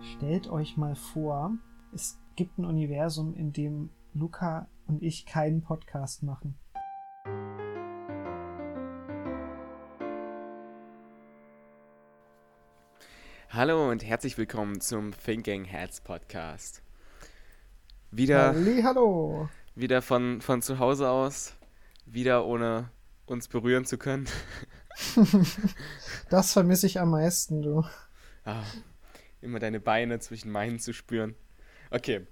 Stellt euch mal vor, es gibt ein Universum, in dem Luca und ich keinen Podcast machen. Hallo und herzlich willkommen zum Thinking Heads Podcast. Wieder, hallo. wieder von, von zu Hause aus, wieder ohne uns berühren zu können. Das vermisse ich am meisten, du. Ah, immer deine Beine zwischen meinen zu spüren. Okay,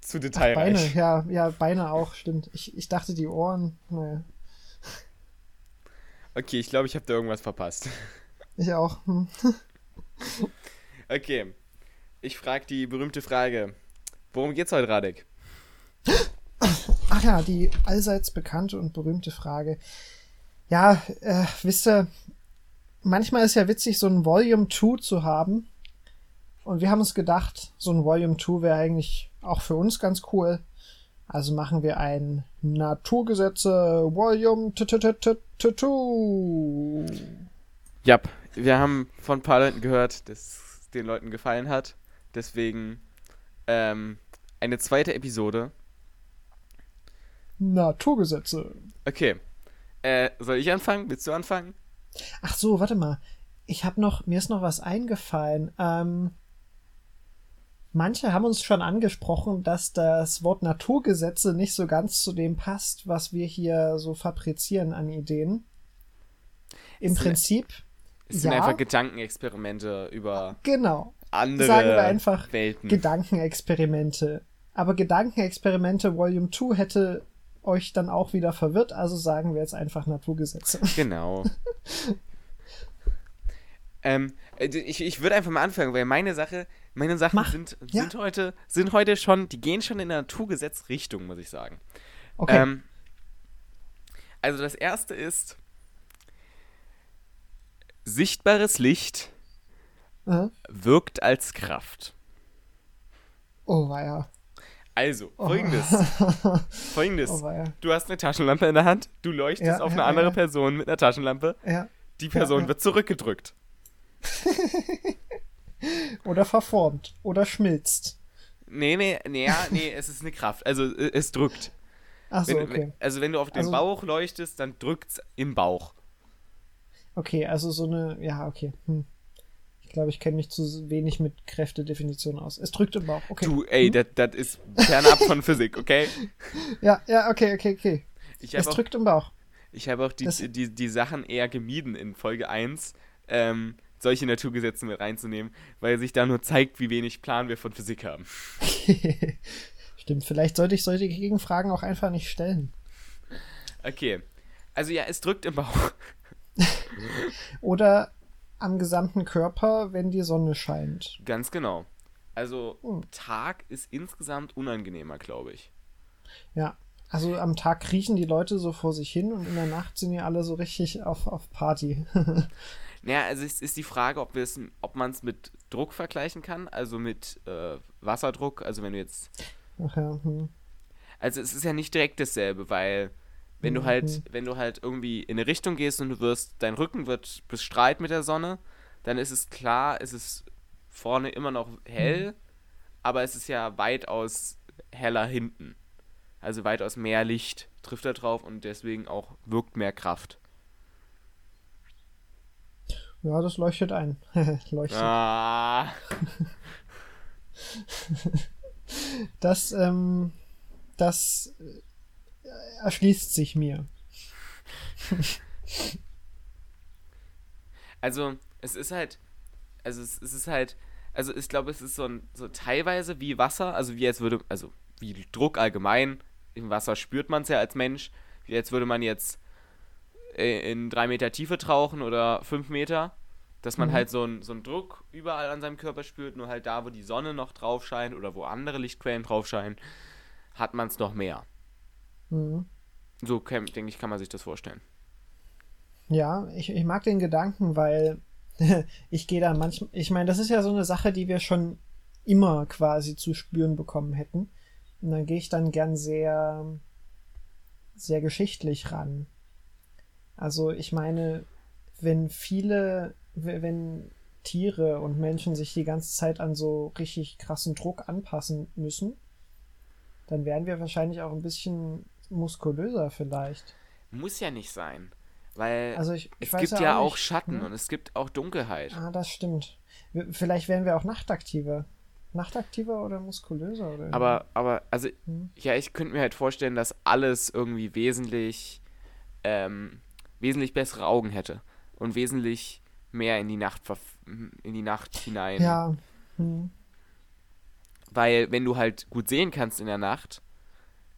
zu Ach, Beine, detailreich. ja, ja, Beine auch, stimmt. Ich, ich dachte die Ohren, naja, Okay, ich glaube, ich habe da irgendwas verpasst. ich auch. Hm. Okay, ich frage die berühmte Frage. Worum geht's heute, Radek? Ach ja, die allseits bekannte und berühmte Frage. Ja, äh, wisst ihr, manchmal ist ja witzig, so ein Volume 2 zu haben. Und wir haben uns gedacht, so ein Volume 2 wäre eigentlich auch für uns ganz cool. Also machen wir ein Naturgesetze Volume 2. Ja, wir haben von ein paar Leuten gehört, dass es den Leuten gefallen hat. Deswegen ähm, eine zweite Episode. Naturgesetze. Okay, äh, soll ich anfangen? Willst du anfangen? Ach so, warte mal. Ich habe noch, mir ist noch was eingefallen. Ähm, manche haben uns schon angesprochen, dass das Wort Naturgesetze nicht so ganz zu dem passt, was wir hier so fabrizieren an Ideen. Im sind- Prinzip, Es sind Ja. einfach Gedankenexperimente über genau. andere Sagen wir einfach Welten. Gedankenexperimente. Aber Gedankenexperimente Volume 2 hätte euch dann auch wieder verwirrt, also sagen wir jetzt einfach Naturgesetze. Genau. ähm, äh, ich, ich würde einfach mal anfangen, weil meine Sache, meine Sachen Mach. sind, Ja. sind heute, sind heute schon, die gehen schon in der Naturgesetzrichtung, muss ich sagen. Okay. Ähm, also das erste ist sichtbares Licht Äh, wirkt als Kraft. oh weia. Also, Oh. folgendes. Folgendes. Oh. Du hast eine Taschenlampe in der Hand, du leuchtest Ja, auf ja, eine andere ja. Person mit einer Taschenlampe, Ja. die Person ja. wird zurückgedrückt. Oder verformt. Oder schmilzt. Nee, nee, nee, ja, nee, es ist eine Kraft. Also äh, es drückt. Ach so, Wenn, okay. Also wenn du auf den Also- Bauch leuchtest, dann drückt's im Bauch. Okay, also so eine, ja, okay. Hm. Ich glaube, ich kenne mich zu wenig mit Kräftedefinition aus. Es drückt im Bauch, okay. Du, ey, das das ist fernab von Physik, okay? Ja, ja, okay, okay, okay. Es habe auch, drückt im Bauch. ich hab auch die, Das- die, die Sachen eher gemieden in Folge 1, ähm, solche Naturgesetze mit reinzunehmen, weil sich da nur zeigt, wie wenig Plan wir von Physik haben. Stimmt, vielleicht sollte ich solche Gegenfragen auch einfach nicht stellen. Okay. Also ja, es drückt im Bauch. Oder am gesamten Körper, wenn die Sonne scheint. Ganz genau. Also Hm. Tag ist insgesamt unangenehmer, glaube ich. Ja. Also am Tag kriechen die Leute so vor sich hin und in der Nacht sind die alle so richtig auf, auf Party. Naja, also es ist die Frage, ob, ob man es mit Druck vergleichen kann, also mit äh, Wasserdruck, also wenn du jetzt, Ach ja, hm. also es ist ja nicht direkt dasselbe, weil wenn du Mhm. halt, wenn du halt irgendwie in eine Richtung gehst und du wirst, dein Rücken wird bestrahlt mit der Sonne, dann ist es klar, es ist vorne immer noch hell, Mhm. aber es ist ja weitaus heller hinten. Also weitaus mehr Licht trifft da drauf und deswegen auch wirkt mehr Kraft. Ja, das leuchtet ein. leuchtet. Ah, Das, ähm, das äh, erschließt sich mir. Also, es ist halt, also es, es ist halt, also ich glaube, es ist so, ein, so teilweise wie Wasser, also wie jetzt würde, also wie Druck allgemein, im Wasser spürt man es ja als Mensch, wie jetzt würde man jetzt äh, in drei Meter Tiefe tauchen oder fünf Meter, dass man Mhm. halt so einen so einen Druck überall an seinem Körper spürt, nur halt da, wo die Sonne noch drauf scheint oder wo andere Lichtquellen drauf scheinen, hat man es noch mehr. Mhm. So, kann- denke ich, kann man sich das vorstellen. Ja, ich, ich mag den Gedanken, weil ich gehe da manchmal, ich meine, das ist ja so eine Sache, die wir schon immer quasi zu spüren bekommen hätten. Und dann gehe ich dann gern sehr, sehr geschichtlich ran. Also ich meine, wenn viele, wenn Tiere und Menschen sich die ganze Zeit an so richtig krassen Druck anpassen müssen, dann wären wir wahrscheinlich auch ein bisschen muskulöser vielleicht. Muss ja nicht sein. Weil Also ich, ich es gibt ja, auch, auch nicht, Schatten ne? und es gibt auch Dunkelheit. Ah, das stimmt. Vielleicht wären wir auch nachtaktiver. Nachtaktiver oder muskulöser oder irgendwie. Aber, aber, also, Hm. ja, ich könnte mir halt vorstellen, dass alles irgendwie wesentlich, ähm, wesentlich bessere Augen hätte. Und wesentlich mehr in die Nacht, in die Nacht hinein. Ja. Hm. Weil, wenn du halt gut sehen kannst in der Nacht,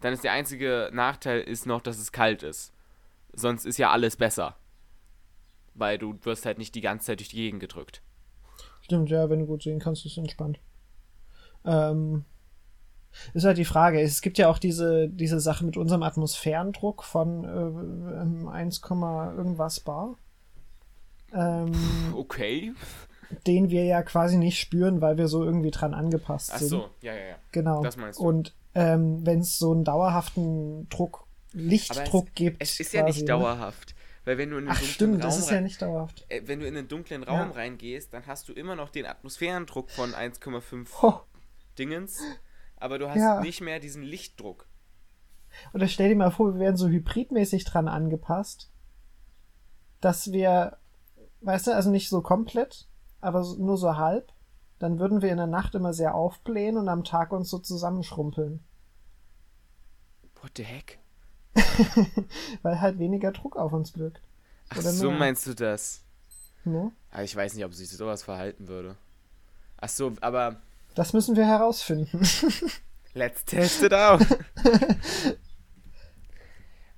dann ist der einzige Nachteil ist noch, dass es kalt ist. Sonst ist ja alles besser. Weil du wirst halt nicht die ganze Zeit durch die Gegend gedrückt. Stimmt, ja, wenn du gut sehen kannst, ist es entspannt. Ähm, ist halt die Frage. Es gibt ja auch diese, diese Sache mit unserem Atmosphärendruck von äh, ähm, 1, irgendwas bar. Ähm, Okay. den wir ja quasi nicht spüren, weil wir so irgendwie dran angepasst Ach sind. so, ja, ja, ja. Genau. Das meinst du. Und ähm, wenn es so einen dauerhaften Druck, Lichtdruck gibt. Es ist ja quasi, nicht ne? dauerhaft. Weil wenn du in einen Ach dunklen stimmt, Raum das ist ja nicht dauerhaft. äh, wenn du in einen dunklen Ja. Raum reingehst, dann hast du immer noch den Atmosphärendruck von 1,5 Ho. Dingens, aber du hast Ja. nicht mehr diesen Lichtdruck. Oder stell dir mal vor, wir wären so hybridmäßig dran angepasst, dass wir, weißt du, also nicht so komplett, aber nur so halb, dann würden wir in der Nacht immer sehr aufblähen und am Tag uns so zusammenschrumpeln. What the heck? Weil halt weniger Druck auf uns wirkt. Ach Oder so mehr. meinst du das? Ne? Ah, ich weiß nicht, ob sich sowas verhalten würde. Ach so, aber Das müssen wir herausfinden. let's test it out.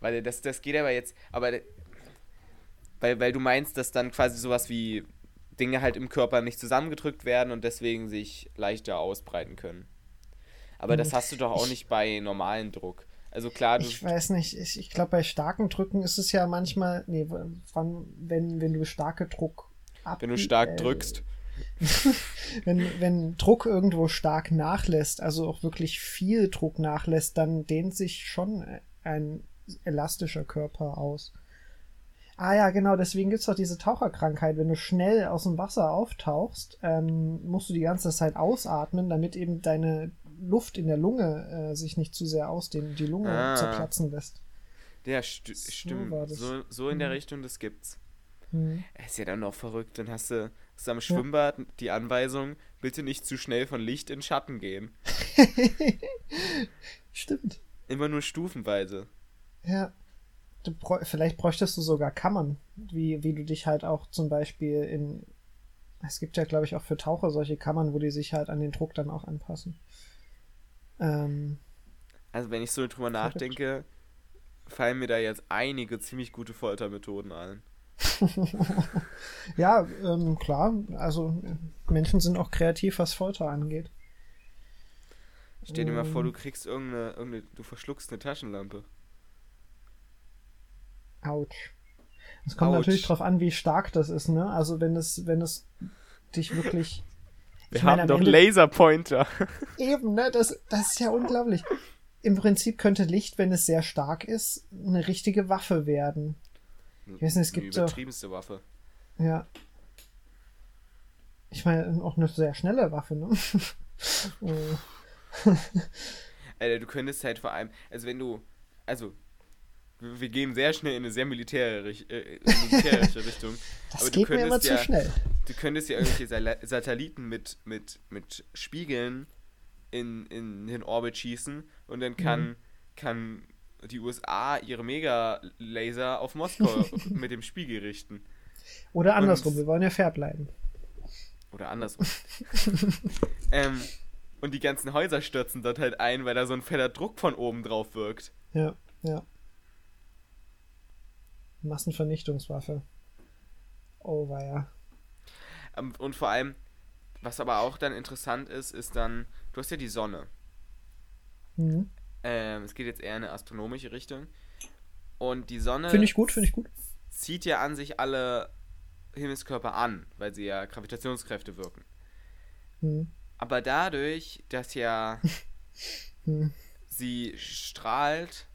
weil das, das geht aber jetzt, aber weil, weil du meinst, dass dann quasi sowas wie Dinge halt im Körper nicht zusammengedrückt werden und deswegen sich leichter ausbreiten können. Aber das Hm. hast du doch auch Ich- nicht bei normalen Druck. Also klar, du, Ich weiß nicht, ich, ich glaube, bei starken Drücken ist es ja manchmal, nee, wann, wenn, wenn du starke Druck ab, wenn du stark äh, drückst. Wenn, wenn Druck irgendwo stark nachlässt, also auch wirklich viel Druck nachlässt, dann dehnt sich schon ein elastischer Körper aus. Ah ja, genau, deswegen gibt's doch diese Taucherkrankheit. Wenn du schnell aus dem Wasser auftauchst, ähm, musst du die ganze Zeit ausatmen, damit eben deine Luft in der Lunge äh, sich nicht zu sehr ausdehnt und die Lunge Ah. zerplatzen lässt. Ja, st So stimmt. So, so in der Mhm. Richtung, das gibt's. Hm. Ist ja dann noch verrückt. Dann hast du, hast du am Schwimmbad die Anweisung, bitte nicht zu schnell von Licht in Schatten gehen. Stimmt. Immer nur stufenweise. Ja. Vielleicht bräuchtest du sogar Kammern, wie, wie du dich halt auch zum Beispiel in. Es gibt ja, glaube ich, auch für Taucher solche Kammern, wo die sich halt an den Druck dann auch anpassen. Ähm, Also wenn ich so drüber nachdenke, fallen mir da jetzt einige ziemlich gute Foltermethoden ein. ja, ähm, klar, also Menschen sind auch kreativ, was Folter angeht. Stell dir mal vor, Ähm. du kriegst irgendeine, irgendeine, du verschluckst eine Taschenlampe. Autsch. Es kommt Autsch. natürlich drauf an, wie stark das ist, ne? Also wenn es, wenn es dich wirklich. Wir Ich meine, haben am doch Ende- Laserpointer. Eben, ne? Das, das ist ja unglaublich. Im Prinzip könnte Licht, wenn es sehr stark ist, eine richtige Waffe werden. Ich weiß nicht, es gibt Die doch- übertriebenste Waffe. Ja. Ich meine, auch eine sehr schnelle Waffe, ne? Oh. Alter, du könntest halt vor allem, also wenn du, also, wir gehen sehr schnell in eine sehr militärische, äh, militärische Richtung. Das Aber du geht mir immer zu ja- schnell. Du könntest ja irgendwelche Satelliten mit, mit, mit Spiegeln in, in den Orbit schießen und dann kann, Mhm. kann die USA ihre Mega-Laser auf Moskau mit dem Spiegel richten. Oder andersrum, Und- wir wollen ja fair bleiben. Oder andersrum. ähm, und die ganzen Häuser stürzen dort halt ein, weil da so ein fetter Druck von oben drauf wirkt. Ja, ja. Massenvernichtungswaffe. Oh, war ja. Ähm, und vor allem, was aber auch dann interessant ist, ist dann, du hast ja die Sonne. Mhm. Ähm, es geht jetzt eher in eine astronomische Richtung. Und die Sonne Finde ich gut, finde ich gut. zieht ja an sich alle Himmelskörper an, weil sie ja Gravitationskräfte wirken. Mhm. Aber dadurch, dass ja Mhm. sie strahlt,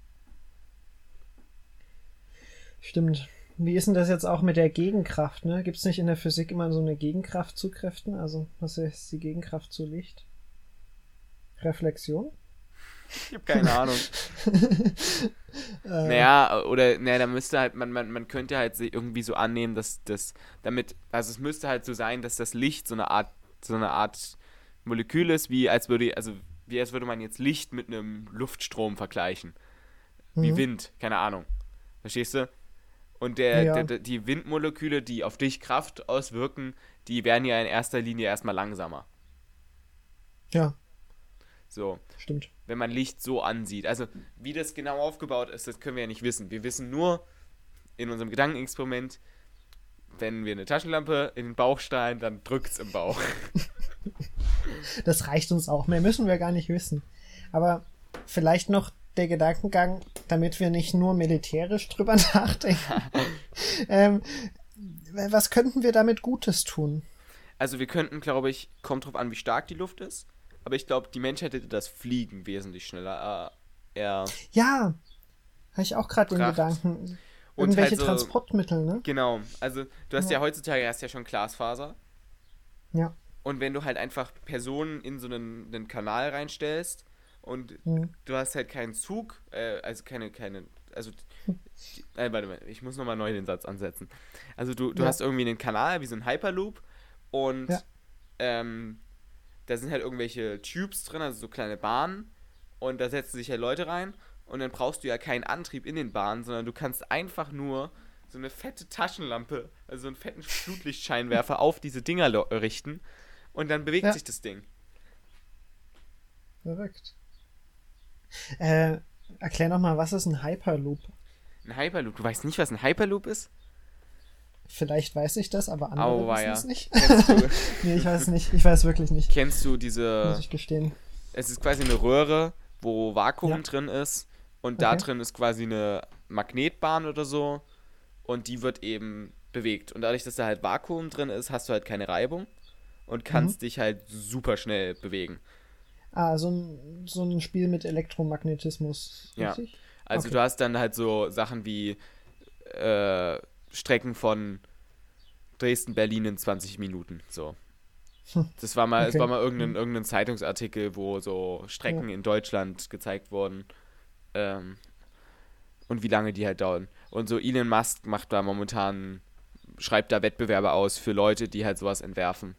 Stimmt. wie ist denn das jetzt auch mit der Gegenkraft? Ne? Gibt es nicht in der Physik immer so eine Gegenkraft zu Kräften? Also, was ist die Gegenkraft zu Licht? Reflexion? Ich habe keine Ahnung. äh, naja, oder, naja, da müsste halt, man, man, man könnte halt irgendwie so annehmen, dass das, damit, also es müsste halt so sein, dass das Licht so eine Art, so eine Art Molekül ist, wie als würde, also wie als würde man jetzt Licht mit einem Luftstrom vergleichen. Wie mhm. Wind, keine Ahnung. Verstehst du? Und der, ja. der, die Windmoleküle, die auf dich Kraft auswirken, die werden ja in erster Linie erstmal langsamer. Ja. So. Stimmt. Wenn man Licht so ansieht. Also, wie das genau aufgebaut ist, das können wir ja nicht wissen. Wir wissen nur in unserem Gedankenexperiment, wenn wir eine Taschenlampe in den Bauch steilen, dann drückt es im Bauch. Das reicht uns auch. Mehr müssen wir gar nicht wissen. Aber vielleicht noch der Gedankengang, damit wir nicht nur militärisch drüber nachdenken. ähm, was könnten wir damit Gutes tun? Also wir könnten, glaube ich, kommt drauf an, wie stark die Luft ist. Aber ich glaube, die Menschheit hätte das Fliegen wesentlich schneller. Äh, ja, habe ich auch gerade den Gedanken. Irgendwelche halt so, Transportmittel, ne? Genau. Also du hast ja, ja heutzutage erst ja schon Glasfaser. Ja. Und wenn du halt einfach Personen in so einen, einen Kanal reinstellst und mhm. du hast halt keinen Zug, äh, also keine, keine, also, äh, warte mal, ich muss nochmal neu den Satz ansetzen. Also du, du ja. hast irgendwie einen Kanal, wie so ein Hyperloop und ja. ähm, da sind halt irgendwelche Tubes drin, also so kleine Bahnen und da setzen sich ja halt Leute rein und dann brauchst du ja keinen Antrieb in den Bahnen, sondern du kannst einfach nur so eine fette Taschenlampe, also einen fetten Flutlichtscheinwerfer auf diese Dinger richten und dann bewegt ja. sich das Ding. Verrückt. Äh, erklär nochmal, was ist ein Hyperloop? Ein Hyperloop? Du weißt nicht, was ein Hyperloop ist? Vielleicht weiß ich das, aber andere Au, wissen es nicht. nee, ich weiß es nicht. Ich weiß wirklich nicht. Kennst du diese. Muss ich gestehen. Es ist quasi eine Röhre, wo Vakuum ja. drin ist. Und okay. da drin ist quasi eine Magnetbahn oder so. Und die wird eben bewegt. Und dadurch, dass da halt Vakuum drin ist, hast du halt keine Reibung. Und kannst mhm. dich halt super schnell bewegen. Ah, so ein, so ein Spiel mit Elektromagnetismus. Richtig? Ja. Also okay. du hast dann halt so Sachen wie äh, Strecken von Dresden, Berlin in 20 Minuten. So. Hm. Das war mal, okay. es war mal irgendein, hm. irgendein Zeitungsartikel, wo so Strecken ja. in Deutschland gezeigt wurden. Ähm, und wie lange die halt dauern. Und so Elon Musk macht da momentan, schreibt da Wettbewerbe aus für Leute, die halt sowas entwerfen.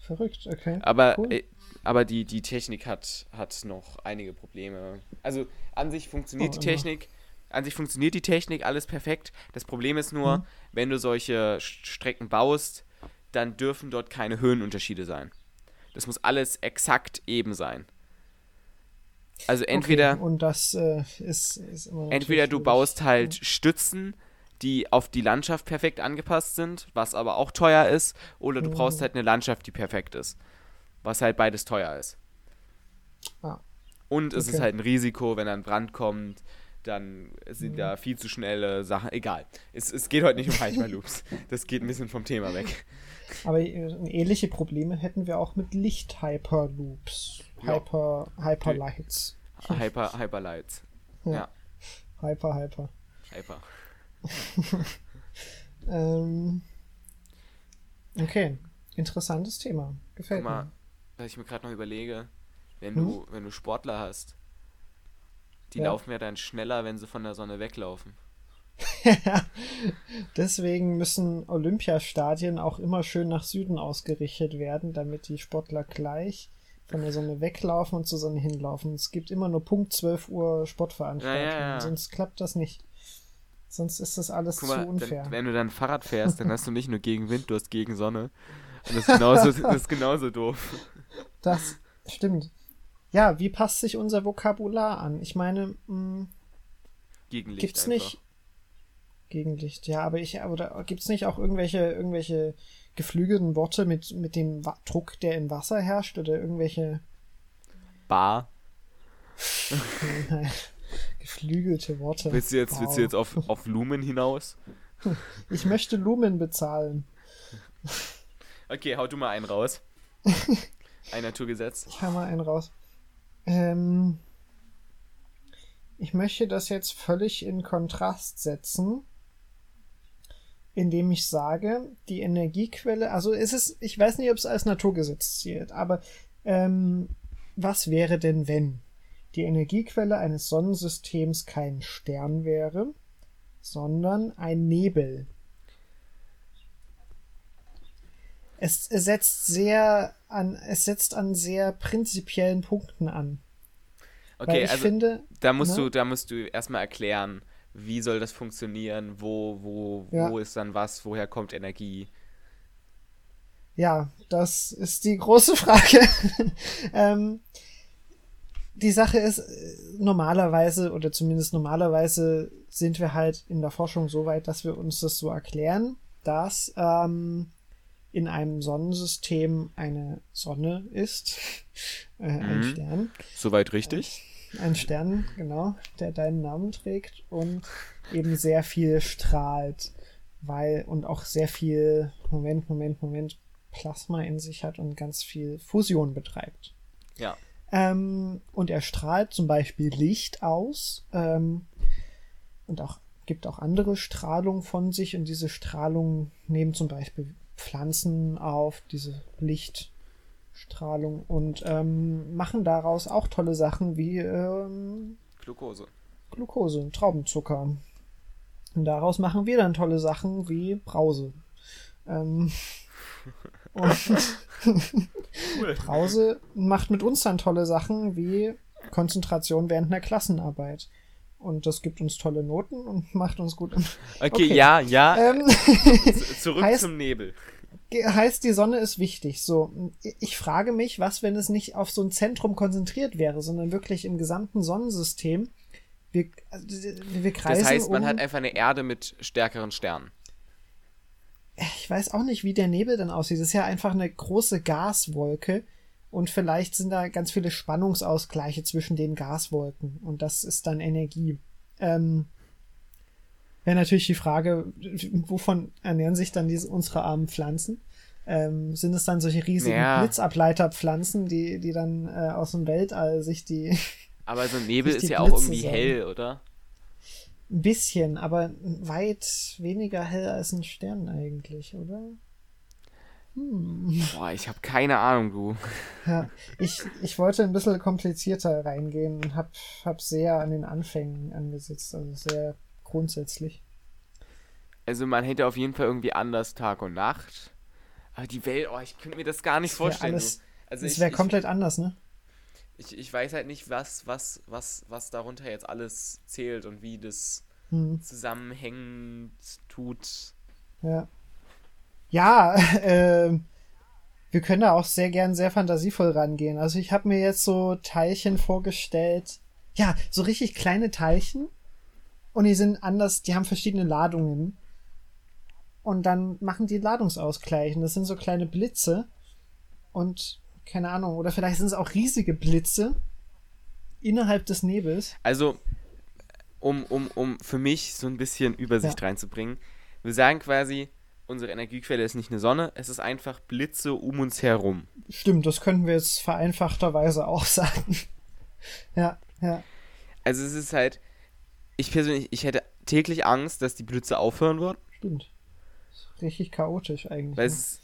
Verrückt, okay. Aber cool. Aber die, die Technik hat, hat noch einige Probleme. Also an sich funktioniert oh, die Technik, an sich funktioniert die Technik, alles perfekt. Das Problem ist nur, mhm. wenn du solche Strecken baust, dann dürfen dort keine Höhenunterschiede sein. Das muss alles exakt eben sein. Also entweder. Okay, und das äh, ist, ist. Entweder du baust halt. Stützen, die auf die Landschaft perfekt angepasst sind, was aber auch teuer ist, oder du mhm. brauchst halt eine Landschaft, die perfekt ist was halt beides teuer ist. Ah. Und es okay. ist halt ein Risiko, wenn ein Brand kommt, dann sind mhm. da viel zu schnelle Sachen. Egal. Es, es geht heute nicht um Hyperloops. das geht ein bisschen vom Thema weg. Aber äh, ähnliche Probleme hätten wir auch mit Licht-Hyperloops. Hyper, ja. Hyperlights. Hyper, Hyperlights. Ja. ja. Hyper, Hyper. Hyper. ähm, okay. Interessantes Thema. Gefällt mal, mir was ich mir gerade noch überlege, wenn hm? du, wenn du Sportler hast, die ja. laufen ja dann schneller, wenn sie von der Sonne weglaufen. Deswegen müssen Olympiastadien auch immer schön nach Süden ausgerichtet werden, damit die Sportler gleich von der Sonne weglaufen und zur Sonne hinlaufen. Es gibt immer nur Punkt 12 Uhr Sportveranstaltungen, ja, ja, sonst klappt das nicht. Sonst ist das alles mal, zu unfair. Dann, wenn du dann Fahrrad fährst, dann hast du nicht nur gegen Wind, du hast gegen Sonne. Und das ist genauso, das ist genauso doof. Das stimmt. Ja, wie passt sich unser Vokabular an? Ich meine, mh, hm, Gegenlicht gibt's einfach. nicht Gegenlicht, ja, aber ich oder gibt's nicht auch irgendwelche irgendwelche geflügelten Worte mit mit dem Wa Druck, der im Wasser herrscht oder irgendwelche Bar geflügelte Worte. Willst du jetzt, wow. willst du jetzt auf, auf Lumen hinaus? Ich möchte Lumen bezahlen. Okay, hau du mal einen raus. Ein Naturgesetz. Ich hau mal einen raus. Ähm, ich möchte das jetzt völlig in Kontrast setzen. indem ich sage, die Energiequelle, also ist es, ich weiß nicht, ob es als Naturgesetz zählt, aber ähm, was wäre denn, wenn die Energiequelle eines Sonnensystems kein Stern wäre, sondern ein Nebel? Es, es setzt sehr an, es setzt an sehr prinzipiellen Punkten an. Okay, ich also finde, da musst ne? du, da musst du erstmal erklären, wie soll das funktionieren, wo, wo, Ja. wo ist dann was, woher kommt Energie. Ja, das ist die große Frage. ähm, die Sache ist, äh, normalerweise, oder zumindest normalerweise sind wir halt in der Forschung so weit, dass wir uns das so erklären, dass ähm, in einem Sonnensystem eine Sonne ist, äh, ein Mhm. Stern, Soweit richtig? ein Stern, genau, der deinen Namen trägt und eben sehr viel strahlt, weil und auch sehr viel, Moment, Moment, Moment, Plasma in sich hat und ganz viel Fusion betreibt. Ja. Ähm, und er strahlt zum Beispiel Licht aus ähm, und auch gibt auch andere Strahlung von sich und diese Strahlung nehmen zum Beispiel Pflanzen auf, diese Lichtstrahlung und ähm, machen daraus auch tolle Sachen wie ähm, Glucose. Glucose, Traubenzucker. Und daraus machen wir dann tolle Sachen wie Brause. Ähm, und Cool. Brause macht mit uns dann tolle Sachen wie Konzentration während einer Klassenarbeit. Und das gibt uns tolle Noten und macht uns gut. Okay, Okay. ja, ja. Ähm, Zurück heißt- zum Nebel. heißt, die Sonne ist wichtig. So, ich frage mich, was, wenn es nicht auf so ein Zentrum konzentriert wäre, sondern wirklich im gesamten Sonnensystem. Wir, also, wir kreisen Das heißt, man um, hat einfach eine Erde mit stärkeren Sternen. ich weiß auch nicht, wie der Nebel dann aussieht. Es ist ja einfach eine große Gaswolke und vielleicht sind da ganz viele Spannungsausgleiche zwischen den Gaswolken und das ist dann Energie. Ähm, Wäre natürlich die Frage, wovon ernähren sich dann diese, unsere armen Pflanzen? Ähm, sind es dann solche riesigen Naja. Blitzableiterpflanzen, die, die dann äh, aus dem Weltall sich die Aber so ein Nebel ist ja auch Blitze irgendwie saugen. hell, oder? ein bisschen, aber weit weniger hell als ein Stern eigentlich, oder? Hm. Boah, ich habe keine Ahnung, du. Ja, ich, ich wollte ein bisschen komplizierter reingehen und hab, hab sehr an den Anfängen angesetzt, also sehr grundsätzlich. Also man hätte auf jeden Fall irgendwie anders Tag und Nacht. Aber die Welt, oh, ich könnte mir das gar nicht Das vorstellen. alles- also ich, wäre ich, komplett anders, ne? ich, ich weiß halt nicht, was, was, was, was darunter jetzt alles zählt und wie das Hm, zusammenhängend tut. ja. Ja, ähm, wir können da auch sehr gern sehr fantasievoll rangehen. Also ich habe mir jetzt so Teilchen vorgestellt. Ja, so richtig kleine Teilchen. Und die sind anders, die haben verschiedene Ladungen. Und dann machen die Ladungsausgleich. Und das sind so kleine Blitze. Und keine Ahnung, oder vielleicht sind es auch riesige Blitze innerhalb des Nebels. Also, um, um, um für mich so ein bisschen Übersicht reinzubringen, wir sagen quasi, unsere Energiequelle ist nicht eine Sonne, es ist einfach Blitze um uns herum. Stimmt, das könnten wir jetzt vereinfachterweise auch sagen. ja, ja. Also es ist halt, ich persönlich, ich hätte täglich Angst, dass die Blitze aufhören würden, Stimmt. Ist richtig chaotisch eigentlich. weil ne? es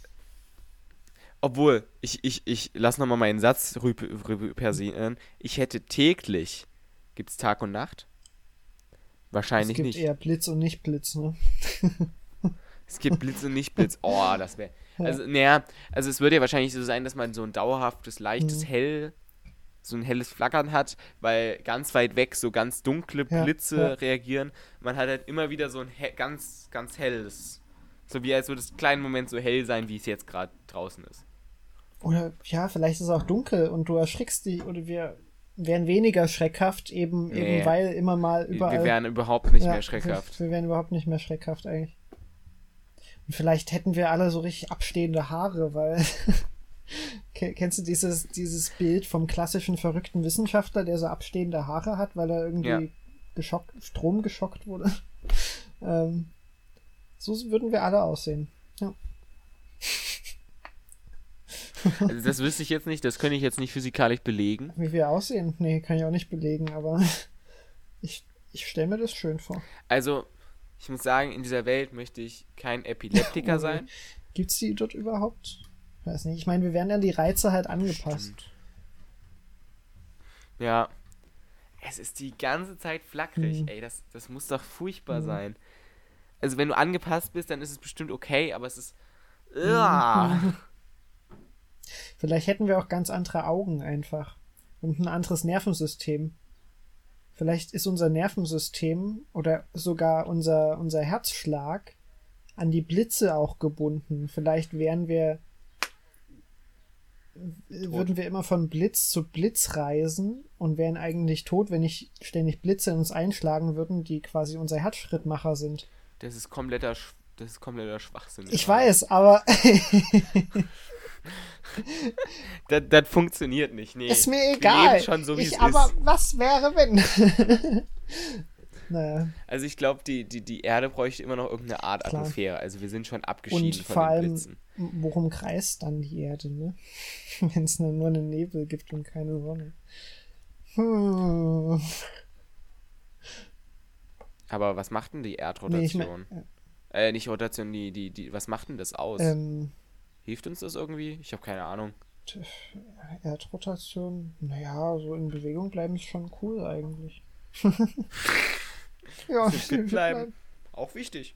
obwohl, ich, ich, ich lass nochmal meinen Satz rüber, rüber passieren, ich hätte täglich, gibt es Tag und Nacht? Wahrscheinlich es gibt nicht. eher Blitz und nicht Blitz, ne? Es gibt Blitz und nicht Blitz. Oh, das wäre. Ja. Also, naja, also es würde ja wahrscheinlich so sein, dass man so ein dauerhaftes, leichtes Mhm. Hell, so ein helles Flackern hat, weil ganz weit weg so ganz dunkle Ja, Blitze ja. reagieren. Man hat halt immer wieder so ein he ganz, ganz helles. So wie als würde es einen kleinen Moment so hell sein, wie es jetzt gerade draußen ist. Oder ja, vielleicht ist es auch dunkel und du erschrickst dich oder wir wären weniger schreckhaft, eben, Nee. eben weil immer mal überall. Wir wären überhaupt nicht Ja, mehr schreckhaft. Wir, wir wären überhaupt nicht mehr schreckhaft eigentlich. Und vielleicht hätten wir alle so richtig abstehende Haare, weil. Ke- Kennst du dieses, dieses Bild vom klassischen verrückten Wissenschaftler, der so abstehende Haare hat, weil er irgendwie Ja. geschockt, Strom geschockt wurde? ähm, so würden wir alle aussehen. Ja. Also das wüsste ich jetzt nicht, das könnte ich jetzt nicht physikalisch belegen. Wie wir aussehen? Nee, kann ich auch nicht belegen, aber ich, ich stelle mir das schön vor. Also, Ich muss sagen, in dieser Welt möchte ich kein Epileptiker sein. Gibt's die dort überhaupt? Ich weiß nicht. Ich meine, wir werden an die Reize halt angepasst. Stimmt. Ja. Es ist die ganze Zeit flackrig. Mhm. Ey, das, das muss doch furchtbar Mhm. sein. Also, wenn du angepasst bist, dann ist es bestimmt okay, aber es ist. Uah. Vielleicht hätten wir auch ganz andere Augen einfach. Und ein anderes Nervensystem. Vielleicht ist unser Nervensystem oder sogar unser, unser Herzschlag an die Blitze auch gebunden. Vielleicht wären wir, würden wir immer von Blitz zu Blitz reisen und wären eigentlich tot, wenn nicht ständig Blitze in uns einschlagen würden, die quasi unser Herzschrittmacher sind. Das ist kompletter, Sch- das ist kompletter Schwachsinn. Ich weiß, aber Das, das funktioniert nicht. Nee. ist mir egal. so, ich, aber ist. was wäre, wenn? naja. Also ich glaube, die, die, die Erde bräuchte immer noch irgendeine Art Klar. Atmosphäre. Also wir sind schon abgeschieden Und von vor den allem, Blitzen. worum kreist dann die Erde, ne? Wenn es nur einen Nebel gibt und keine Sonne. Hm. Aber was macht denn die Nee, ich Erdrotation? mein, Äh, nicht Rotation, die, die, die, was macht denn das aus? ähm, Hilft uns das irgendwie? Ich habe keine Ahnung. Erdrotation, naja, so in Bewegung bleiben ist schon cool eigentlich. ja, Fit bleiben. Auch wichtig.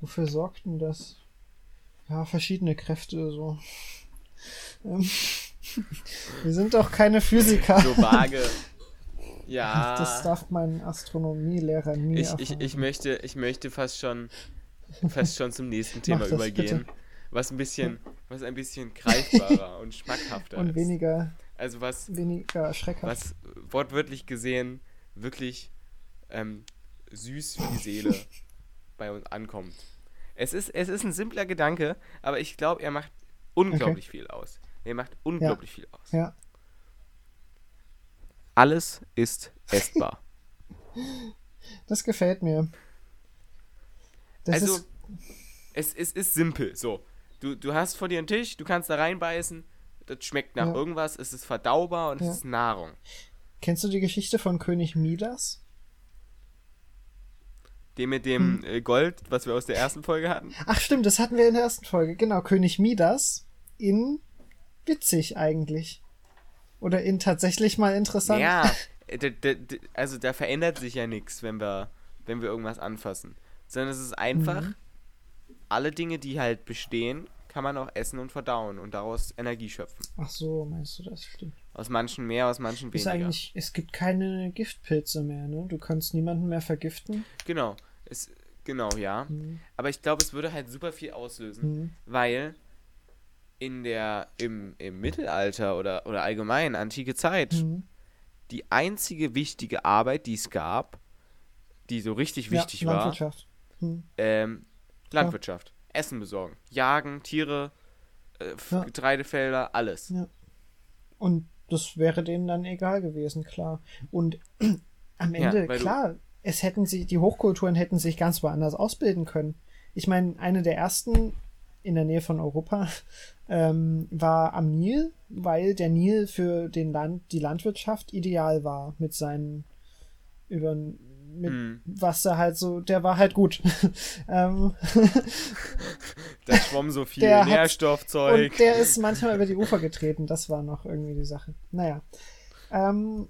Wofür sorgt denn das? Ja, verschiedene Kräfte so. Ähm, wir sind doch keine Physiker. So vage. Ja. Das darf mein Astronomielehrer nie ich, erfahren. ich, ich, möchte, ich möchte fast schon, fast schon zum nächsten Thema übergehen. bitte. Was ein bisschen, was ein bisschen greifbarer und schmackhafter Und ist. weniger, Also was, weniger schreckhaft. was wortwörtlich gesehen wirklich ähm, süß für die Seele bei uns ankommt. Es ist, es ist ein simpler Gedanke, aber ich glaube, er macht unglaublich viel aus. Er macht unglaublich viel aus. Ja, Alles ist essbar. das gefällt mir. Das also, ist, es, es ist simpel. So, du, du hast vor dir einen Tisch, du kannst da reinbeißen, das schmeckt nach Ja. irgendwas, es ist verdaubar und Ja. es ist Nahrung. kennst du die Geschichte von König Midas? Dem mit Hm. dem äh, Gold, was wir aus der ersten Folge hatten. Ach stimmt, das hatten wir in der ersten Folge. Genau, König Midas in witzig eigentlich. Oder in tatsächlich mal interessant. Ja, äh, also da verändert sich ja nichts, wenn wir, wenn wir irgendwas anfassen. Sondern es ist einfach, Mhm. alle Dinge, die halt bestehen, kann man auch essen und verdauen und daraus Energie schöpfen. Ach so, meinst du das? Stimmt. Aus manchen mehr, aus manchen Ist weniger. eigentlich, es gibt keine Giftpilze mehr, ne? Du kannst niemanden mehr vergiften. Genau. Es, genau, ja. Mhm. Aber ich glaube, es würde halt super viel auslösen, Mhm. weil in der, im, im Mittelalter oder, oder allgemein antike Zeit, Mhm. die einzige wichtige Arbeit, die es gab, die so richtig wichtig ja, war, Landwirtschaft. Mhm. ähm, Landwirtschaft. Essen besorgen. Jagen, Tiere, äh, Ja. Getreidefelder, alles. Ja. Und das wäre denen dann egal gewesen, klar. Und am Ja, Ende, du- klar, es hätten sie, die Hochkulturen hätten sich ganz woanders ausbilden können. Ich meine, eine der ersten in der Nähe von Europa ähm, war am Nil, weil der Nil für den Land, die Landwirtschaft ideal war mit seinen über mit Hm. was er halt so, der war halt gut. ähm, Da schwamm so viel Der hat- Nährstoffzeug. Und der ist manchmal über die Ufer getreten. Das war noch irgendwie die Sache. Naja. Ähm,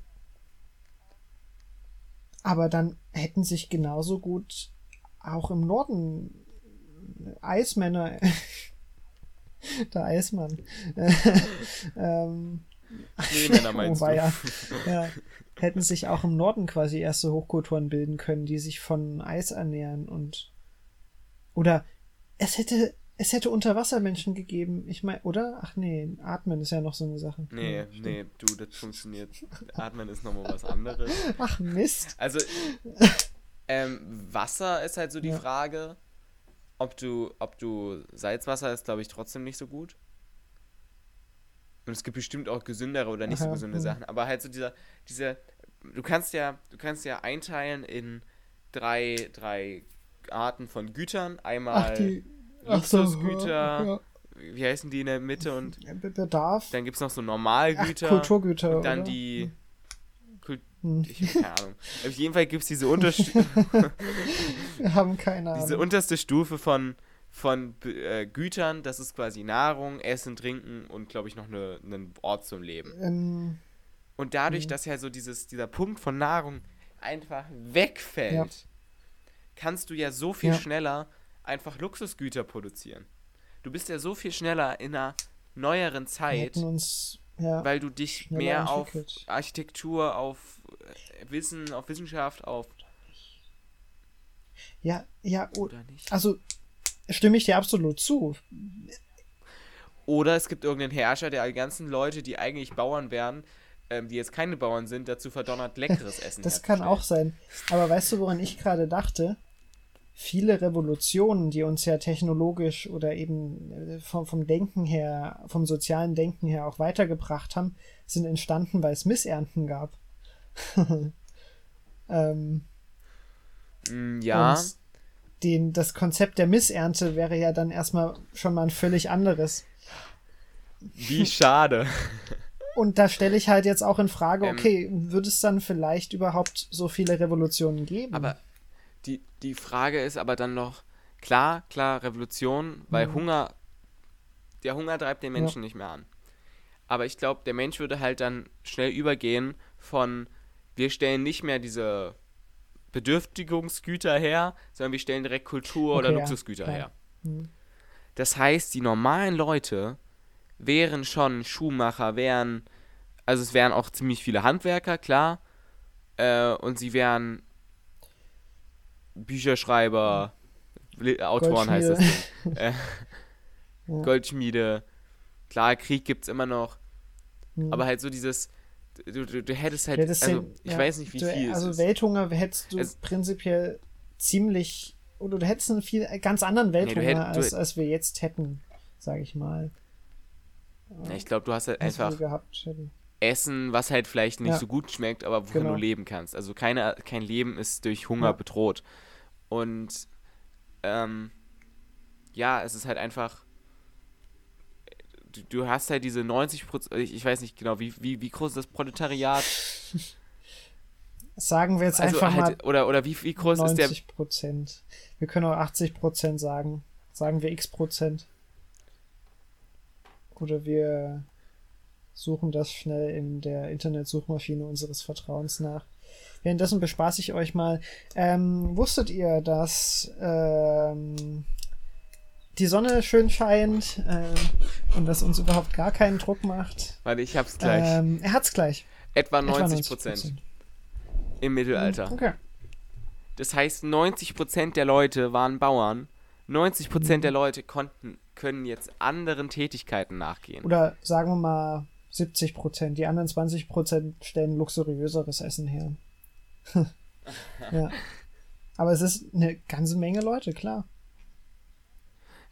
aber dann hätten sich genauso gut auch im Norden Eismänner. der Eismann. ähm, Schneemänner meinst oh, du? ja, hätten sich auch im Norden quasi erste Hochkulturen bilden können, die sich von Eis ernähren und oder es hätte es hätte Unterwassermenschen gegeben. Ich meine, oder? Ach nee, Atmen ist ja noch so eine Sache. Nee, Ja, nee, du, das funktioniert. Atmen ist nochmal was anderes. Ach Mist. Also, ähm, Wasser ist halt so die Ja. Frage, ob du, ob du Salzwasser ist, glaube ich, trotzdem nicht so gut. Und es gibt bestimmt auch gesündere oder nicht Ach so ja, gesunde hm. Sachen. Aber halt so dieser, dieser, du kannst ja, du kannst ja einteilen in drei, drei Arten von Gütern. Einmal Ach die ach so, Luxusgüter, ja, wie heißen die in der Mitte und ja. Be- Bedarf. dann gibt es noch so Ach, Normalgüter. Kulturgüter. und dann oder? die Kul Hm. Ich habe keine Ahnung. Auf jeden Fall gibt es diese, Unterstu Wir haben keine Ahnung. diese unterste Stufe von, von äh, Gütern. Das ist quasi Nahrung, Essen, Trinken und, glaube ich, noch eine, einen Ort zum Leben. ähm, Und dadurch, Mhm. dass ja so dieses, dieser Punkt von Nahrung einfach wegfällt, Ja. kannst du ja so viel Ja. schneller einfach Luxusgüter produzieren. Du bist ja so viel schneller in einer neueren Zeit, uns, ja, weil du dich mehr auf. Architektur, auf äh, Wissen, auf Wissenschaft, auf ja, ja, o- oder nicht. also stimme ich dir absolut zu. Oder es gibt irgendeinen Herrscher, der die ganzen Leute, die eigentlich Bauern wären, ähm, die jetzt keine Bauern sind, dazu verdonnert, leckeres Essen Das kann auch sein. Aber weißt du, woran ich gerade dachte? Viele Revolutionen, die uns ja technologisch oder eben äh, vom, vom Denken her, vom sozialen Denken her auch weitergebracht haben, sind entstanden, weil es Missernten gab. ähm, Mm, Ja, Und den, das Konzept der Missernte wäre ja dann erstmal schon mal ein völlig anderes. wie schade. Und da stelle ich halt jetzt auch in Frage, Ähm. okay, würde es dann vielleicht überhaupt so viele Revolutionen geben? Aber die, die Frage ist aber dann noch, klar, klar, Revolution, weil Mhm. Hunger, der Hunger treibt den Menschen nicht mehr an. Aber ich glaube, der Mensch würde halt dann schnell übergehen von, wir stellen nicht mehr diese Bedürftigungsgüter her, sondern wir stellen direkt Kultur oder Okay, ja, Luxusgüter klar. her. Hm. Das heißt, die normalen Leute wären schon Schuhmacher, wären, also es wären auch ziemlich viele Handwerker, klar, äh, und sie wären Bücherschreiber, Li- Autoren heißt das. Äh, Ja. Goldschmiede, klar, Krieg gibt's immer noch, Hm. aber halt so dieses, du, du, du hättest halt, das also sind- ich ja, weiß nicht, wie du, viel Also. Welthunger hättest du Es- prinzipiell ziemlich, oder du hättest einen viel, ganz anderen Welthunger, hätt- du als, hätt- als wir jetzt hätten, sage ich mal. Ja, ich glaube, du hast halt einfach gehabt. Essen, was halt vielleicht nicht Ja. so gut schmeckt, aber wovon Genau. du leben kannst. Also keine, kein Leben ist durch Hunger bedroht. Und ähm, ja, es ist halt einfach. Du, du hast halt diese 90 Prozent, ich, ich weiß nicht genau, wie, wie, wie groß ist das Proletariat? Sagen wir jetzt Also einfach halt, oder, oder wie, wie mal groß ist der. 90 Prozent. Wir können auch 80 Prozent sagen. Sagen wir x Prozent. Oder wir suchen das schnell in der Internetsuchmaschine unseres Vertrauens nach. Währenddessen bespaße ich euch mal. Ähm, wusstet ihr, dass ähm, die Sonne schön scheint ähm, und dass uns überhaupt gar keinen Druck macht? Warte, ich hab's gleich. Ähm, er hat's gleich. Etwa Etwa 90 Prozent im Mittelalter. Okay. Das heißt, 90% der Leute waren Bauern. 90% Mhm. der Leute konnten, können jetzt anderen Tätigkeiten nachgehen. Oder sagen wir mal 70 Prozent. Die anderen 20 Prozent stellen luxuriöseres Essen her. ja. Aber es ist eine ganze Menge Leute, klar.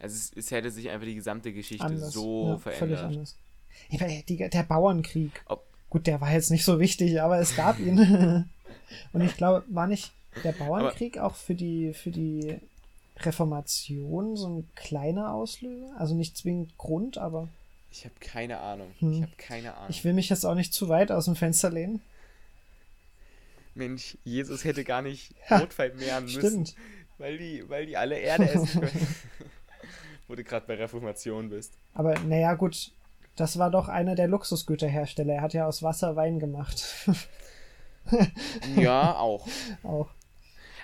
Also es, es hätte sich einfach die gesamte Geschichte Anders. so ja, Völlig verändert. anders. Ich meine, die, der Bauernkrieg. Ob- Gut, der war jetzt nicht so wichtig, aber es gab ihn. Und ich glaube, war nicht der Bauernkrieg auch für die, für die Reformation so ein kleiner Auslöser? Also nicht zwingend Grund, aber Ich habe keine Ahnung. Hm. Ich habe keine Ahnung. ich will mich jetzt auch nicht zu weit aus dem Fenster lehnen. Mensch, Jesus hätte gar nicht Ja, Rotwein mehren müssen, Stimmt. weil die, weil die alle Erde essen können. Wo du gerade bei Reformation bist. Aber naja, gut, das war doch einer der Luxusgüterhersteller. Er hat ja aus Wasser Wein gemacht. Ja, auch. auch.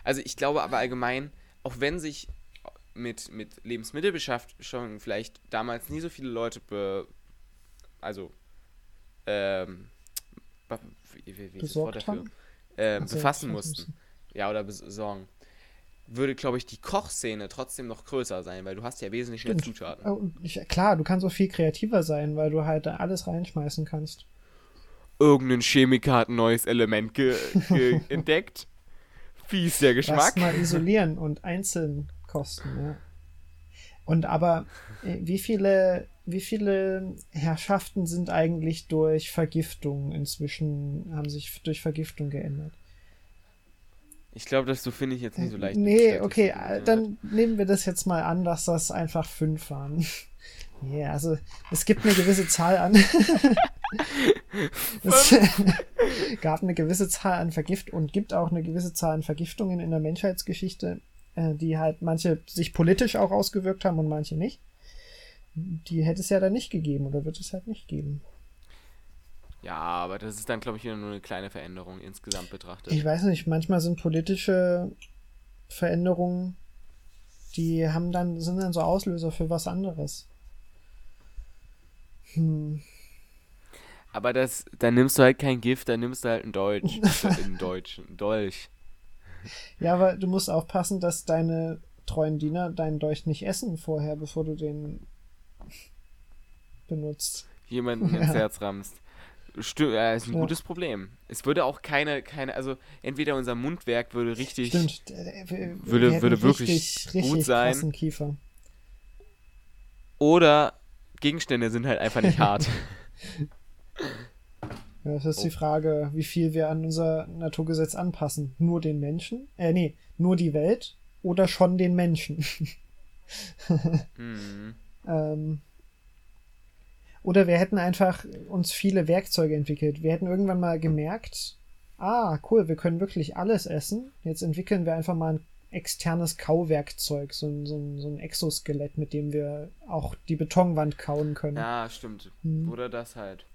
Also ich glaube aber allgemein, auch wenn sich mit, mit Lebensmittelbeschaffung vielleicht damals nie so viele Leute be, also ähm, be- wie, wie, wie ist das Wort Besorgt dafür? Ähm, Also, befassen befassen mussten. Ja, oder besorgen. Würde, glaube ich, die Kochszene trotzdem noch größer sein, weil du hast ja wesentlich mehr. Zutaten. Oh, ich, klar, du kannst auch viel kreativer sein, weil du halt da alles reinschmeißen kannst. Irgendein Chemiker hat ein neues Element ge ge entdeckt. Wie ist der Geschmack? Erstmal isolieren und einzeln kosten, ja. Und aber äh, wie viele, wie viele Herrschaften sind eigentlich durch Vergiftung inzwischen, haben sich durch Vergiftung geändert? Ich glaube, das so finde ich jetzt nicht so leicht. Nee, okay, äh, dann nehmen wir das jetzt mal an, dass das einfach fünf waren. Ja, also es gibt eine gewisse Zahl an. es gab eine gewisse Zahl an Vergift und gibt auch eine gewisse Zahl an Vergiftungen in der Menschheitsgeschichte, äh, die halt manche sich politisch auch ausgewirkt haben und manche nicht. Die hätte es ja dann nicht gegeben oder wird es halt nicht geben. Ja, aber das ist dann, glaube ich, wieder nur eine kleine Veränderung insgesamt betrachtet. Ich weiß nicht, manchmal sind politische Veränderungen, die haben dann, sind dann so Auslöser für was anderes. Hm. Aber das, dann nimmst du halt kein Gift, dann nimmst du halt ein Deutsch. in Deutsch, ein Dolch. Ja, aber du musst aufpassen, dass deine treuen Diener deinen Dolch nicht essen vorher, bevor du den benutzt. Jemanden ins Herz rammst. Stimmt, äh, ist ein ja. gutes Problem. Es würde auch keine, keine, also entweder unser Mundwerk würde richtig, Stimmt. würde, würde wirklich richtig, richtig gut sein. Kiefer. Oder Gegenstände sind halt einfach nicht hart. Ja, das ist oh. die Frage, wie viel wir an unser Naturgesetz anpassen. Nur den Menschen? Äh, nee, nur die Welt oder schon den Menschen? hm. ähm, oder wir hätten einfach uns viele Werkzeuge entwickelt. Wir hätten irgendwann mal gemerkt, ah, cool, wir können wirklich alles essen. Jetzt entwickeln wir einfach mal ein externes Kauwerkzeug, so ein, so ein, so ein Exoskelett, mit dem wir auch die Betonwand kauen können. Ja, stimmt. Hm. Oder das halt.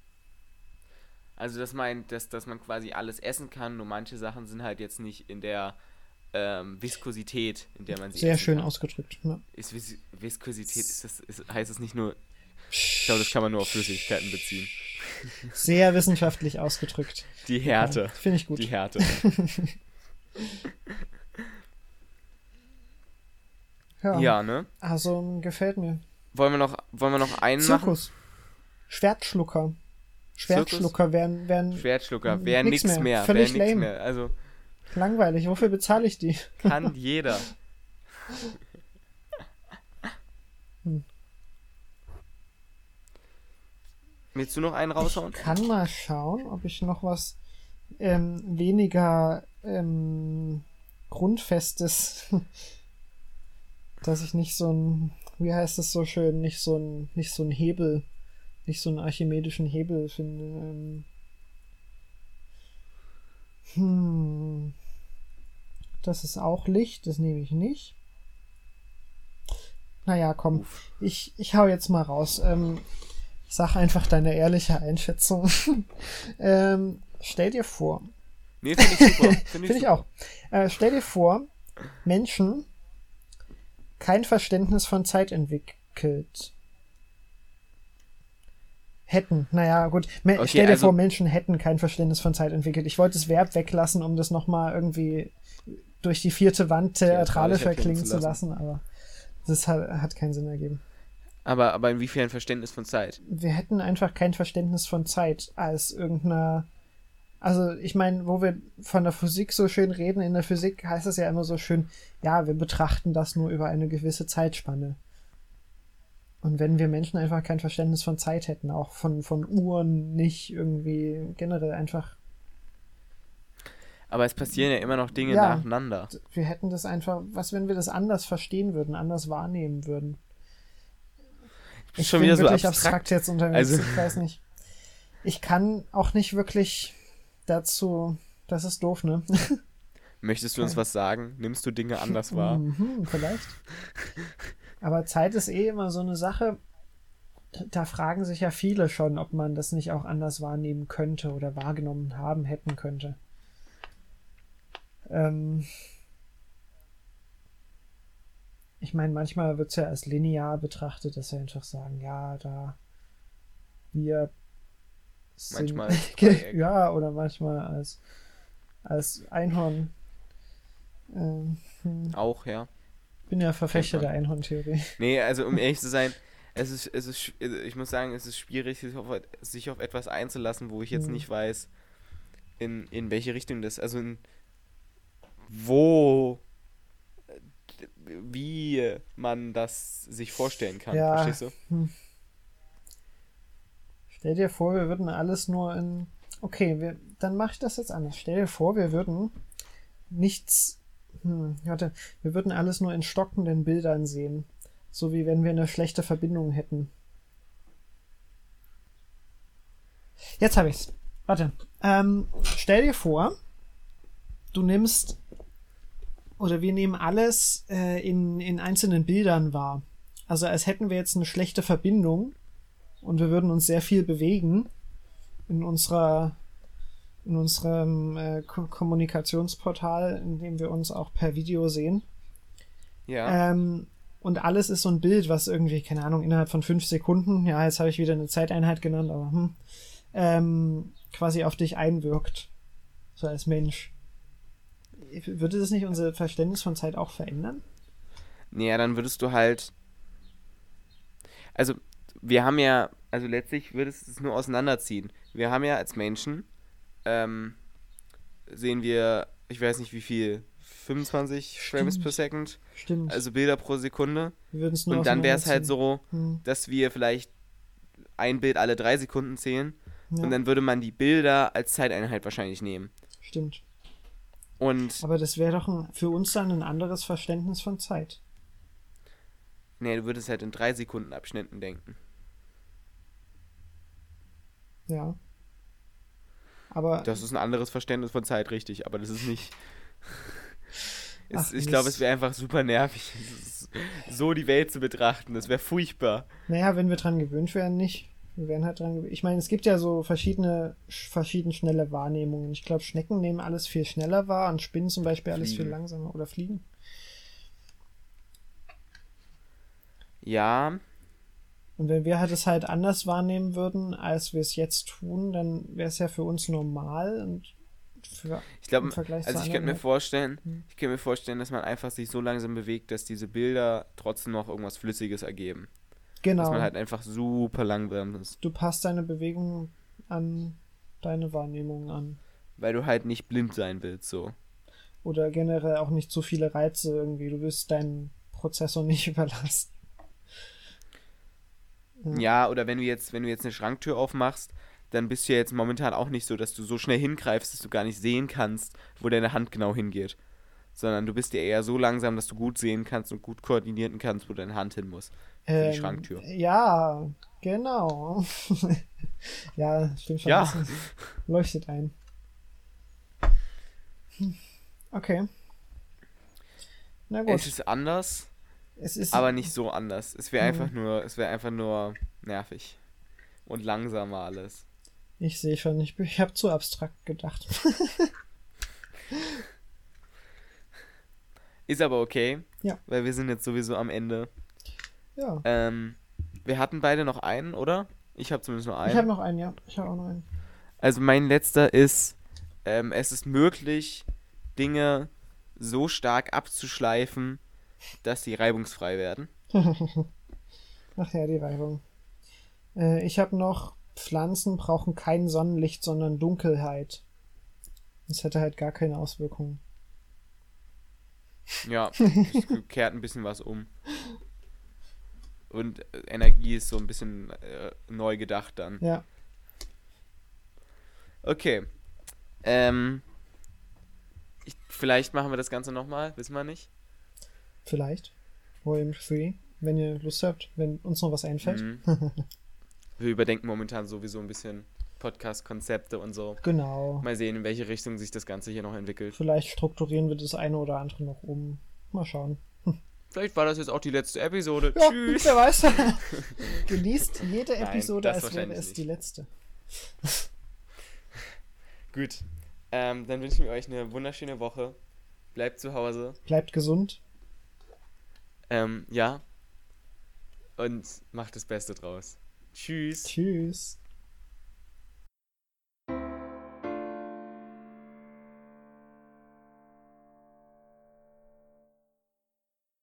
Also das meint, dass, dass man quasi alles essen kann, nur manche Sachen sind halt jetzt nicht in der ähm, Viskosität, in der man sie Sehr schön kann. ausgedrückt. Ja. Ist Vis Viskosität, ist das, ist, heißt es nicht nur ich glaube, das kann man nur auf Flüssigkeiten beziehen. Sehr wissenschaftlich ausgedrückt. Die Härte. Ja, Finde ich gut. Die Härte. ja. ja, ne? Also, gefällt mir. Wollen wir noch, wollen wir noch einen Zirkus. machen? Schwertschlucker. Schwertschlucker wären, wären. Schwertschlucker wären nichts mehr. mehr. Völlig wär lame. Mehr. Also, Langweilig. Wofür bezahle ich die? Kann jeder. hm. Willst du noch einen raushauen? Ich kann mal schauen, ob ich noch was ähm, weniger ähm, Grundfestes, dass ich nicht so ein, wie heißt es so schön, nicht so ein, nicht so ein Hebel, nicht so einen archimedischen Hebel finde. Ähm, hm. Das ist auch Licht, das nehme ich nicht. Naja, komm, ich, ich hau jetzt mal raus. Ähm, Sag einfach deine ehrliche Einschätzung. ähm, stell dir vor. Nee, finde ich super. Finde ich, find ich auch. Äh, stell dir vor, Menschen kein Verständnis von Zeit entwickelt. Hätten, naja, gut. Me okay, stell dir also, vor, Menschen hätten kein Verständnis von Zeit entwickelt. Ich wollte das Verb weglassen, um das nochmal irgendwie durch die vierte Wand theatralisch verklingen zu lassen, aber das hat, hat keinen Sinn ergeben. Aber, aber inwiefern Verständnis von Zeit? Wir hätten einfach kein Verständnis von Zeit als irgendeiner. Also, ich meine, wo wir von der Physik so schön reden, in der Physik heißt es ja immer so schön, ja, wir betrachten das nur über eine gewisse Zeitspanne. Und wenn wir Menschen einfach kein Verständnis von Zeit hätten, auch von, von Uhren nicht irgendwie generell einfach. Aber es passieren ja immer noch Dinge ja, nacheinander. Wir hätten das einfach, was wenn wir das anders verstehen würden, anders wahrnehmen würden? Ich schon bin wieder wirklich so abstrakt. abstrakt jetzt unterwegs. Also. Ich weiß nicht. Ich kann auch nicht wirklich dazu. Das ist doof, ne? Möchtest du uns was sagen? Nimmst du Dinge anders wahr? Mhm, vielleicht. Aber Zeit ist eh immer so eine Sache. Da fragen sich ja viele schon, ob man das nicht auch anders wahrnehmen könnte oder wahrgenommen haben hätten könnte. Ähm, ich meine, manchmal wird es ja als linear betrachtet, dass wir einfach sagen, ja, da wir sind, manchmal ja, oder manchmal als, als Einhorn. Ähm, hm. Auch, ja. Bin ja Verfechter der Einhorn-Theorie. Nee, also um ehrlich zu sein, es ist, es ist, ich muss sagen, es ist schwierig, sich auf, sich auf etwas einzulassen, wo ich jetzt hm. nicht weiß, in, in welche Richtung das, also in, wo wie man das sich vorstellen kann. Ja. Verstehst du? Hm. Stell dir vor, wir würden alles nur in. Okay, wir, dann mache ich das jetzt anders. Stell dir vor, wir würden nichts. Hm, warte, wir würden alles nur in stockenden Bildern sehen. So wie wenn wir eine schlechte Verbindung hätten. Jetzt habe ich's. Warte. Ähm, stell dir vor, du nimmst oder wir nehmen alles äh, in, in einzelnen Bildern wahr. Also als hätten wir jetzt eine schlechte Verbindung und wir würden uns sehr viel bewegen in unserer in unserem äh, Ko Kommunikationsportal, in dem wir uns auch per Video sehen. Ja. Ähm, und alles ist so ein Bild, was irgendwie, keine Ahnung, innerhalb von fünf Sekunden, ja, jetzt habe ich wieder eine Zeiteinheit genannt, aber hm, ähm, quasi auf dich einwirkt. So als Mensch. Würde das nicht unser Verständnis von Zeit auch verändern? Naja, dann würdest du halt. Also, wir haben ja, also letztlich würdest du es nur auseinanderziehen. Wir haben ja als Menschen, ähm, sehen wir, ich weiß nicht wie viel, 25 Frames per Second, Stimmt. also Bilder pro Sekunde. wir würden es nur Und dann wäre es halt so, Hm, dass wir vielleicht ein Bild alle drei Sekunden zählen. ja, Und dann würde man die Bilder als Zeiteinheit wahrscheinlich nehmen. stimmt. Und, Aber das wäre doch ein, für uns dann ein anderes Verständnis von Zeit. nee, du würdest halt in drei Sekunden Abschnitten denken. Ja. Aber Das ist ein anderes Verständnis von Zeit, richtig, aber das ist nicht. Ach, ich glaube, es wäre einfach super nervig, so die Welt zu betrachten. Das wäre furchtbar. Naja, wenn wir dran gewöhnt wären, nicht. Wir wären halt dran. Ich meine, es gibt ja so verschiedene, sch- verschieden schnelle Wahrnehmungen. Ich glaube, Schnecken nehmen alles viel schneller wahr und Spinnen zum Beispiel alles viel langsamer oder fliegen. Ja, Und wenn wir halt es halt anders wahrnehmen würden, als wir es jetzt tun, dann wäre es ja für uns normal und für, ich glaube, Im Vergleich also ich könnte mir vorstellen, Hm. ich könnte mir vorstellen, dass man einfach sich so langsam bewegt, dass diese Bilder trotzdem noch irgendwas Flüssiges ergeben. Genau. Dass man halt einfach super langsam ist. du passt deine Bewegung an deine Wahrnehmung an. Weil du halt nicht blind sein willst, so. Oder generell auch nicht zu viele Reize irgendwie. Du willst deinen Prozessor nicht überlasten. Ja. Ja, oder wenn du jetzt, wenn du jetzt eine Schranktür aufmachst, dann bist du ja jetzt momentan auch nicht so, dass du so schnell hingreifst, dass du gar nicht sehen kannst, wo deine Hand genau hingeht. Sondern du bist ja eher so langsam, dass du gut sehen kannst und gut koordinieren kannst, wo deine Hand hin muss. Für die Schranktür. Ähm, Ja, genau. ja, stimmt schon. Ja. Leuchtet ein. Hm, Okay. Na gut. Es ist anders, Es ist, aber nicht so anders. Es wäre Mhm. einfach nur, es wäre einfach nur nervig. Und langsamer alles. Ich sehe schon, ich, ich habe zu abstrakt gedacht. Ist aber okay. Ja. Weil wir sind jetzt sowieso am Ende. Ja. Ähm, wir hatten beide noch einen, oder? Ich habe zumindest nur einen. Ich habe noch einen, ja. Ich habe auch noch einen. Also mein letzter ist, ähm, es ist möglich, Dinge so stark abzuschleifen, dass sie reibungsfrei werden. Ach ja, die Reibung. Äh, ich habe noch, Pflanzen brauchen kein Sonnenlicht, sondern Dunkelheit. Das hätte halt gar keine Auswirkungen. Ja, es kehrt ein bisschen was um. Und äh, Energie ist so ein bisschen äh, neu gedacht dann. Ja, Okay. Ähm, ich, vielleicht machen wir das Ganze nochmal, wissen wir nicht. vielleicht. Volume 3, wenn ihr Lust habt, wenn uns noch was einfällt. Mhm. Wir überdenken momentan sowieso ein bisschen Podcast-Konzepte und so. Genau. Mal sehen, in welche Richtung sich das Ganze hier noch entwickelt. Vielleicht strukturieren wir das eine oder andere noch um. Mal schauen. Vielleicht war das jetzt auch die letzte Episode. Ja, Tschüss. wer weiß. Genießt jede Nein, Episode, das als wäre es nicht. die letzte. Gut. Ähm, dann wünschen wir euch eine wunderschöne Woche. Bleibt zu Hause. Bleibt gesund. Ähm, ja. Und macht das Beste draus. Tschüss. Tschüss.